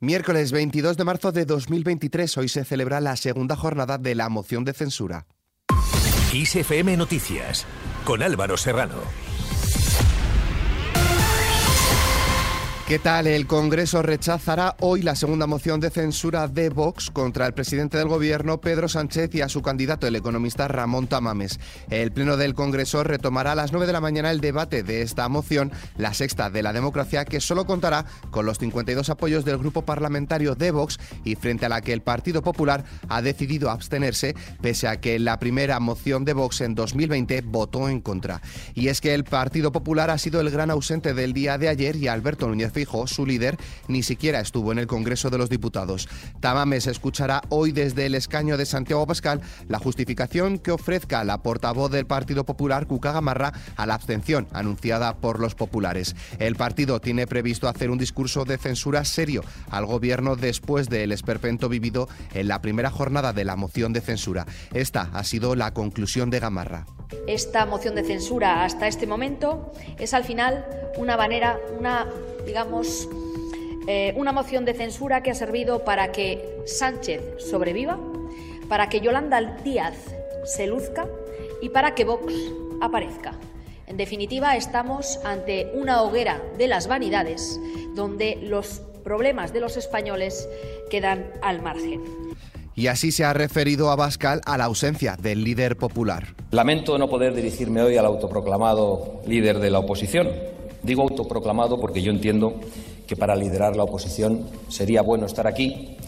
Miércoles 22 de marzo de 2023, hoy se celebra la segunda jornada de la moción de censura. ISFM Noticias, con Álvaro Serrano. ¿Qué tal? El Congreso rechazará hoy la segunda moción de censura de Vox contra el presidente del Gobierno, Pedro Sánchez, y a su candidato, el economista Ramón Tamames. El Pleno del Congreso retomará a las 9 de la mañana el debate de esta moción, la sexta de la democracia, que solo contará con los 52 apoyos del grupo parlamentario de Vox y frente a la que el Partido Popular ha decidido abstenerse, pese a que la primera moción de Vox en 2020 votó en contra. Y es que el Partido Popular ha sido el gran ausente del día de ayer y Alberto Núñez Su líder, ni siquiera estuvo en el Congreso de los Diputados. Tamames escuchará hoy desde el escaño de Santiago Pascal la justificación que ofrezca la portavoz del Partido Popular, Cuca Gamarra, a la abstención anunciada por los populares. El partido tiene previsto hacer un discurso de censura serio al gobierno después del esperpento vivido en la primera jornada de la moción de censura. Esta ha sido la conclusión de Gamarra. Esta moción de censura hasta este momento es al final una manera, una digamos, eh, una moción de censura que ha servido para que Sánchez sobreviva, para que Yolanda Díaz se luzca y para que Vox aparezca. En definitiva, estamos ante una hoguera de las vanidades donde los problemas de los españoles quedan al margen. Y así se ha referido a Bascal a la ausencia del líder popular. Lamento no poder dirigirme hoy al autoproclamado líder de la oposición, Digo autoproclamado porque yo entiendo que para liderar la oposición sería bueno estar aquí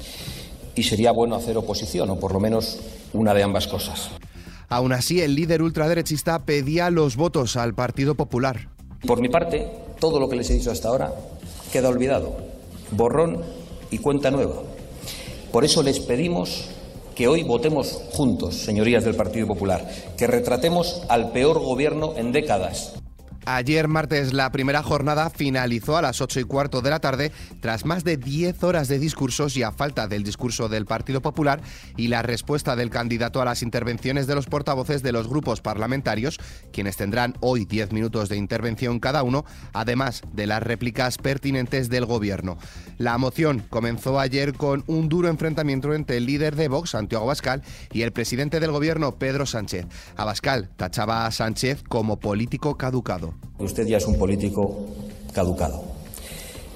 y sería bueno hacer oposición, o por lo menos una de ambas cosas. Aún así, el líder ultraderechista pedía los votos al Partido Popular. Por mi parte, todo lo que les he dicho hasta ahora queda olvidado. Borrón y cuenta nueva. Por eso les pedimos que hoy votemos juntos, señorías del Partido Popular, que retratemos al peor gobierno en décadas, Ayer martes la primera jornada finalizó a las 8 y cuarto de la tarde tras más de 10 horas de discursos y a falta del discurso del Partido Popular y la respuesta del candidato a las intervenciones de los portavoces de los grupos parlamentarios, quienes tendrán hoy 10 minutos de intervención cada uno, además de las réplicas pertinentes del gobierno. La moción comenzó ayer con un duro enfrentamiento entre el líder de Vox, Santiago Abascal, y el presidente del gobierno, Pedro Sánchez. Abascal tachaba a Sánchez como político caducado. Usted ya es un político caducado.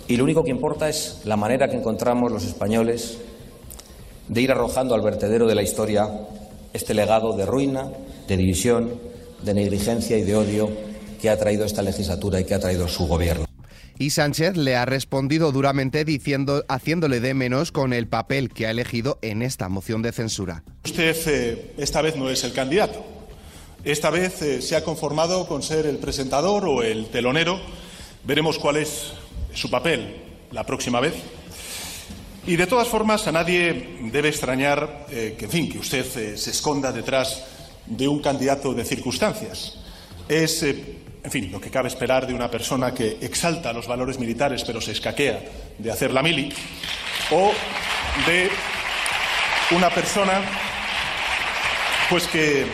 Y lo único que importa es la manera que encontramos los españoles de ir arrojando al vertedero de la historia este legado de ruina, de división, de negligencia y de odio que ha traído esta legislatura y que ha traído su gobierno. Y Sánchez le ha respondido duramente diciendo, haciéndole de menos con el papel que ha elegido en esta moción de censura. Usted eh, esta vez no es el candidato. Esta vez eh, se ha conformado con ser el presentador o el telonero. Veremos cuál es su papel la próxima vez. Y de todas formas, a nadie debe extrañar eh, que, en fin, que usted eh, se esconda detrás de un candidato de circunstancias. Es, en fin, lo que cabe esperar de una persona que exalta los valores militares pero se escaquea de hacer la mili, o de una persona pues que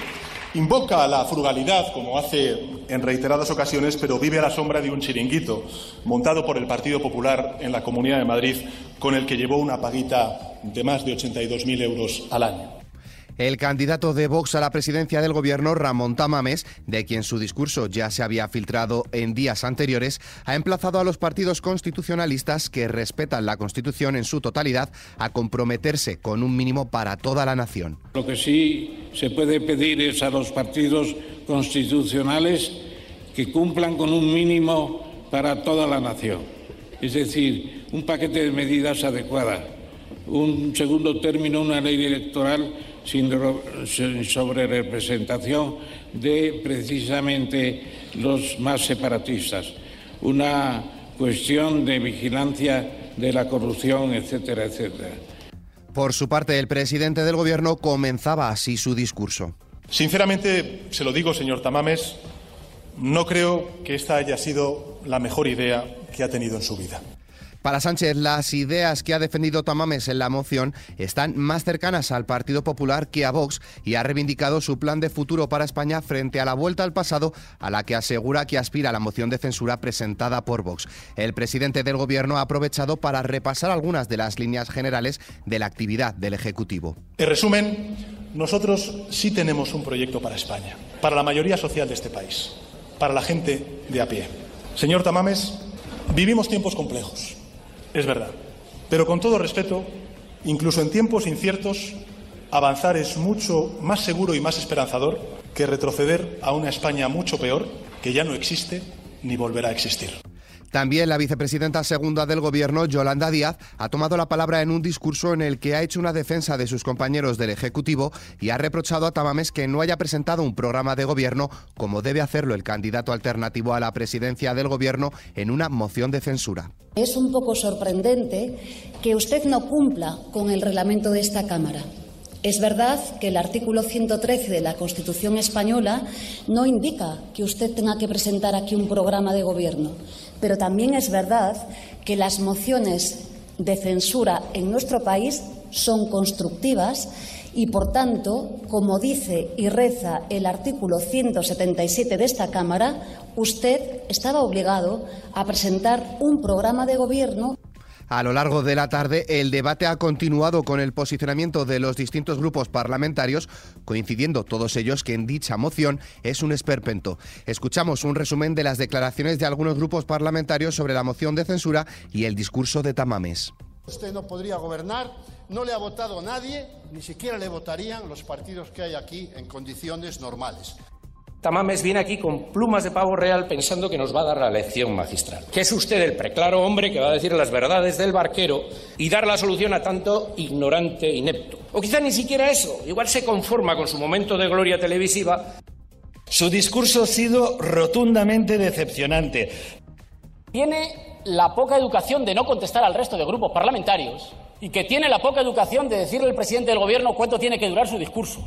Invoca la frugalidad, como hace en reiteradas ocasiones, pero vive a la sombra de un chiringuito montado por el Partido Popular en la Comunidad de Madrid, con el que llevó una paguita de más de 82.000 euros al año. El candidato de Vox a la presidencia del gobierno, Ramón Tamames, de quien su discurso ya se había filtrado en días anteriores, ha emplazado a los partidos constitucionalistas que respetan la Constitución en su totalidad a comprometerse con un mínimo para toda la nación. Lo que sí se puede pedir es a los partidos constitucionales que cumplan con un mínimo para toda la nación, es decir, un paquete de medidas adecuadas, un segundo término, una ley electoral sin sobre representación de precisamente los más separatistas, una cuestión de vigilancia de la corrupción, etcétera, etcétera. Por su parte, el presidente del Gobierno comenzaba así su discurso. Sinceramente, se lo digo, señor Tamames, no creo que esta haya sido la mejor idea que ha tenido en su vida. Para Sánchez, las ideas que ha defendido Tamames en la moción están más cercanas al Partido Popular que a Vox y ha reivindicado su plan de futuro para España frente a la vuelta al pasado a la que asegura que aspira la moción de censura presentada por Vox. El presidente del Gobierno ha aprovechado para repasar algunas de las líneas generales de la actividad del Ejecutivo. En resumen, nosotros sí tenemos un proyecto para España, para la mayoría social de este país, para la gente de a pie. Señor Tamames, vivimos tiempos complejos es verdad. Pero con todo respeto, incluso en tiempos inciertos, avanzar es mucho más seguro y más esperanzador que retroceder a una España mucho peor, que ya no existe ni volverá a existir. También la vicepresidenta segunda del Gobierno, Yolanda Díaz, ha tomado la palabra en un discurso en el que ha hecho una defensa de sus compañeros del Ejecutivo y ha reprochado a Tamames que no haya presentado un programa de gobierno como debe hacerlo el candidato alternativo a la presidencia del Gobierno en una moción de censura. Es un poco sorprendente que usted no cumpla con el reglamento de esta Cámara. Es verdad que el artículo 113 de la Constitución española no indica que usted tenga que presentar aquí un programa de gobierno, pero también es verdad que las mociones de censura en nuestro país son constructivas y, por tanto, como dice y reza el artículo 177 de esta Cámara, usted estaba obligado a presentar un programa de gobierno. A lo largo de la tarde, el debate ha continuado con el posicionamiento de los distintos grupos parlamentarios, coincidiendo todos ellos que en dicha moción es un esperpento. Escuchamos un resumen de las declaraciones de algunos grupos parlamentarios sobre la moción de censura y el discurso de Tamames. Usted no podría gobernar, no le ha votado nadie, ni siquiera le votarían los partidos que hay aquí en condiciones normales. Tamames viene aquí con plumas de pavo real pensando que nos va a dar la lección magistral. Que es usted el preclaro hombre que va a decir las verdades del barquero y dar la solución a tanto ignorante inepto. O quizá ni siquiera eso, igual se conforma con su momento de gloria televisiva. Su discurso ha sido rotundamente decepcionante. Tiene la poca educación de no contestar al resto de grupos parlamentarios y que tiene la poca educación de decirle al presidente del gobierno cuánto tiene que durar su discurso.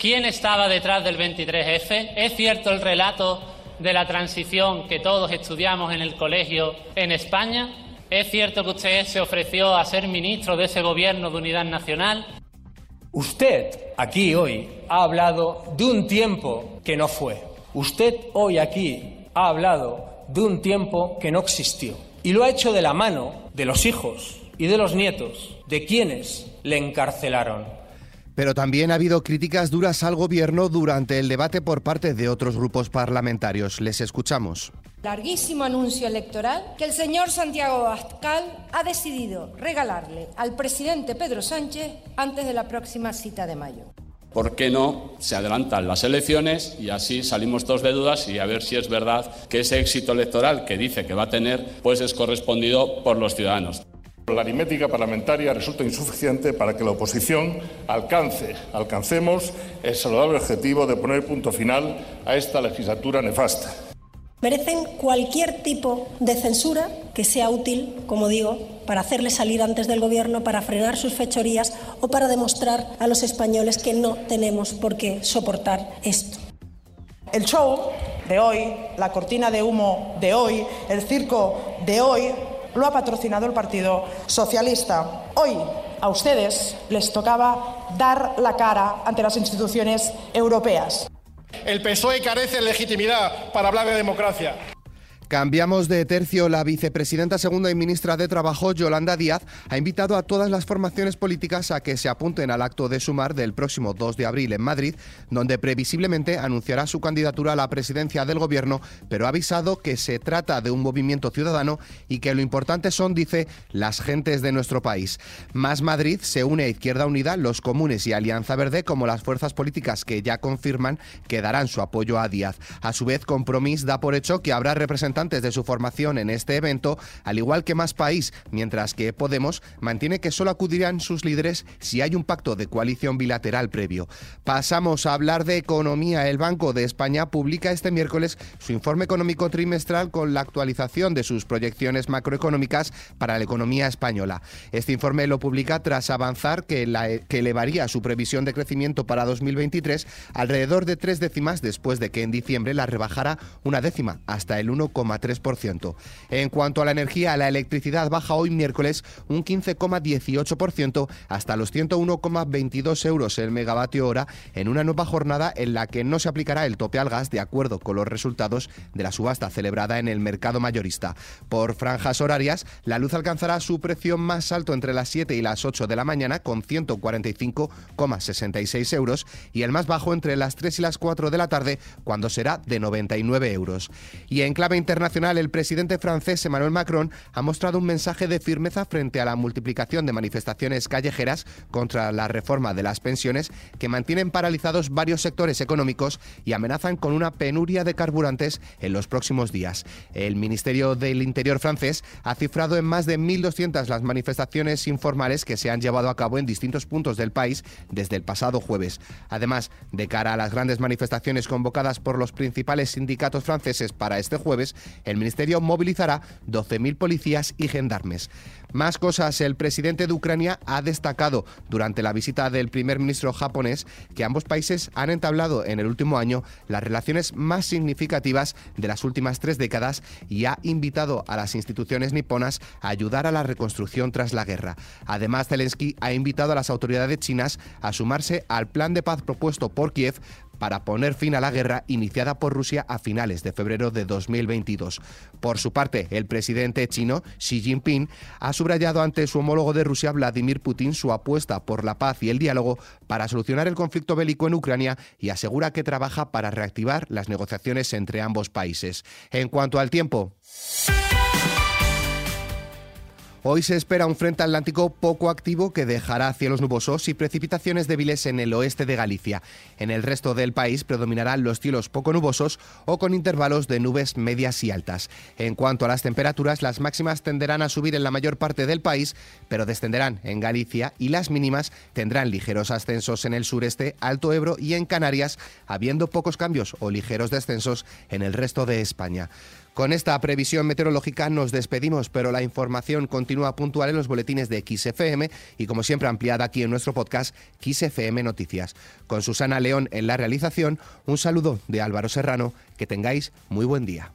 ¿Quién estaba detrás del 23F? ¿Es cierto el relato de la transición que todos estudiamos en el colegio en España? ¿Es cierto que usted se ofreció a ser ministro de ese gobierno de unidad nacional? Usted aquí hoy ha hablado de un tiempo que no fue. Usted hoy aquí ha hablado de un tiempo que no existió. Y lo ha hecho de la mano de los hijos y de los nietos de quienes le encarcelaron. Pero también ha habido críticas duras al gobierno durante el debate por parte de otros grupos parlamentarios. Les escuchamos. Larguísimo anuncio electoral que el señor Santiago Abascal ha decidido regalarle al presidente Pedro Sánchez antes de la próxima cita de mayo. ¿Por qué no se adelantan las elecciones y así salimos todos de dudas y a ver si es verdad que ese éxito electoral que dice que va a tener pues es correspondido por los ciudadanos? La aritmética parlamentaria resulta insuficiente para que la oposición alcance, alcancemos el saludable objetivo de poner punto final a esta legislatura nefasta. Merecen cualquier tipo de censura que sea útil, como digo, para hacerles salir antes del Gobierno, para frenar sus fechorías o para demostrar a los españoles que no tenemos por qué soportar esto. El show de hoy, la cortina de humo de hoy, el circo de hoy lo ha patrocinado el Partido Socialista. Hoy a ustedes les tocaba dar la cara ante las instituciones europeas. El PSOE carece de legitimidad para hablar de democracia. Cambiamos de tercio. La vicepresidenta segunda y ministra de Trabajo, Yolanda Díaz, ha invitado a todas las formaciones políticas a que se apunten al acto de sumar del próximo 2 de abril en Madrid, donde previsiblemente anunciará su candidatura a la presidencia del gobierno, pero ha avisado que se trata de un movimiento ciudadano y que lo importante son, dice, las gentes de nuestro país. Más Madrid se une a Izquierda Unida, los comunes y Alianza Verde como las fuerzas políticas que ya confirman que darán su apoyo a Díaz. A su vez, Compromís da por hecho que habrá representantes de su formación en este evento, al igual que Más País, mientras que Podemos mantiene que solo acudirán sus líderes si hay un pacto de coalición bilateral previo. Pasamos a hablar de economía. El Banco de España publica este miércoles su informe económico trimestral con la actualización de sus proyecciones macroeconómicas para la economía española. Este informe lo publica tras avanzar que, que elevaría su previsión de crecimiento para 2023 alrededor de tres décimas después de que en diciembre la rebajara una décima hasta el 1,5%. 0,3%. En cuanto a la energía, la electricidad baja hoy miércoles un 15,18% hasta los 101,22 euros el megavatio hora en una nueva jornada en la que no se aplicará el tope al gas de acuerdo con los resultados de la subasta celebrada en el mercado mayorista. Por franjas horarias, la luz alcanzará su precio más alto entre las 7 y las 8 de la mañana con 145,66 euros y el más bajo entre las 3 y las 4 de la tarde cuando será de 99 euros. Y en clave internacional, el presidente francés Emmanuel Macron ha mostrado un mensaje de firmeza frente a la multiplicación de manifestaciones callejeras contra la reforma de las pensiones que mantienen paralizados varios sectores económicos y amenazan con una penuria de carburantes en los próximos días. El Ministerio del Interior francés ha cifrado en más de 1.200 las manifestaciones informales que se han llevado a cabo en distintos puntos del país desde el pasado jueves. Además, de cara a las grandes manifestaciones convocadas por los principales sindicatos franceses para este jueves, el Ministerio movilizará 12.000 policías y gendarmes. Más cosas, el presidente de Ucrania ha destacado durante la visita del primer ministro japonés que ambos países han entablado en el último año las relaciones más significativas de las últimas tres décadas y ha invitado a las instituciones niponas a ayudar a la reconstrucción tras la guerra. Además, Zelensky ha invitado a las autoridades chinas a sumarse al plan de paz propuesto por Kiev para poner fin a la guerra iniciada por Rusia a finales de febrero de 2022. Por su parte, el presidente chino Xi Jinping ha subrayado ante su homólogo de Rusia Vladimir Putin su apuesta por la paz y el diálogo para solucionar el conflicto bélico en Ucrania y asegura que trabaja para reactivar las negociaciones entre ambos países. En cuanto al tiempo, Hoy se espera un frente atlántico poco activo que dejará cielos nubosos y precipitaciones débiles en el oeste de Galicia. En el resto del país predominarán los cielos poco nubosos o con intervalos de nubes medias y altas. En cuanto a las temperaturas, las máximas tenderán a subir en la mayor parte del país, pero descenderán en Galicia y las mínimas tendrán ligeros ascensos en el sureste, Alto Ebro y en Canarias, habiendo pocos cambios o ligeros descensos en el resto de España. Con esta previsión meteorológica nos despedimos, pero la información continúa puntual en los boletines de XFM y como siempre ampliada aquí en nuestro podcast XFM Noticias. Con Susana León en la realización, un saludo de Álvaro Serrano, que tengáis muy buen día.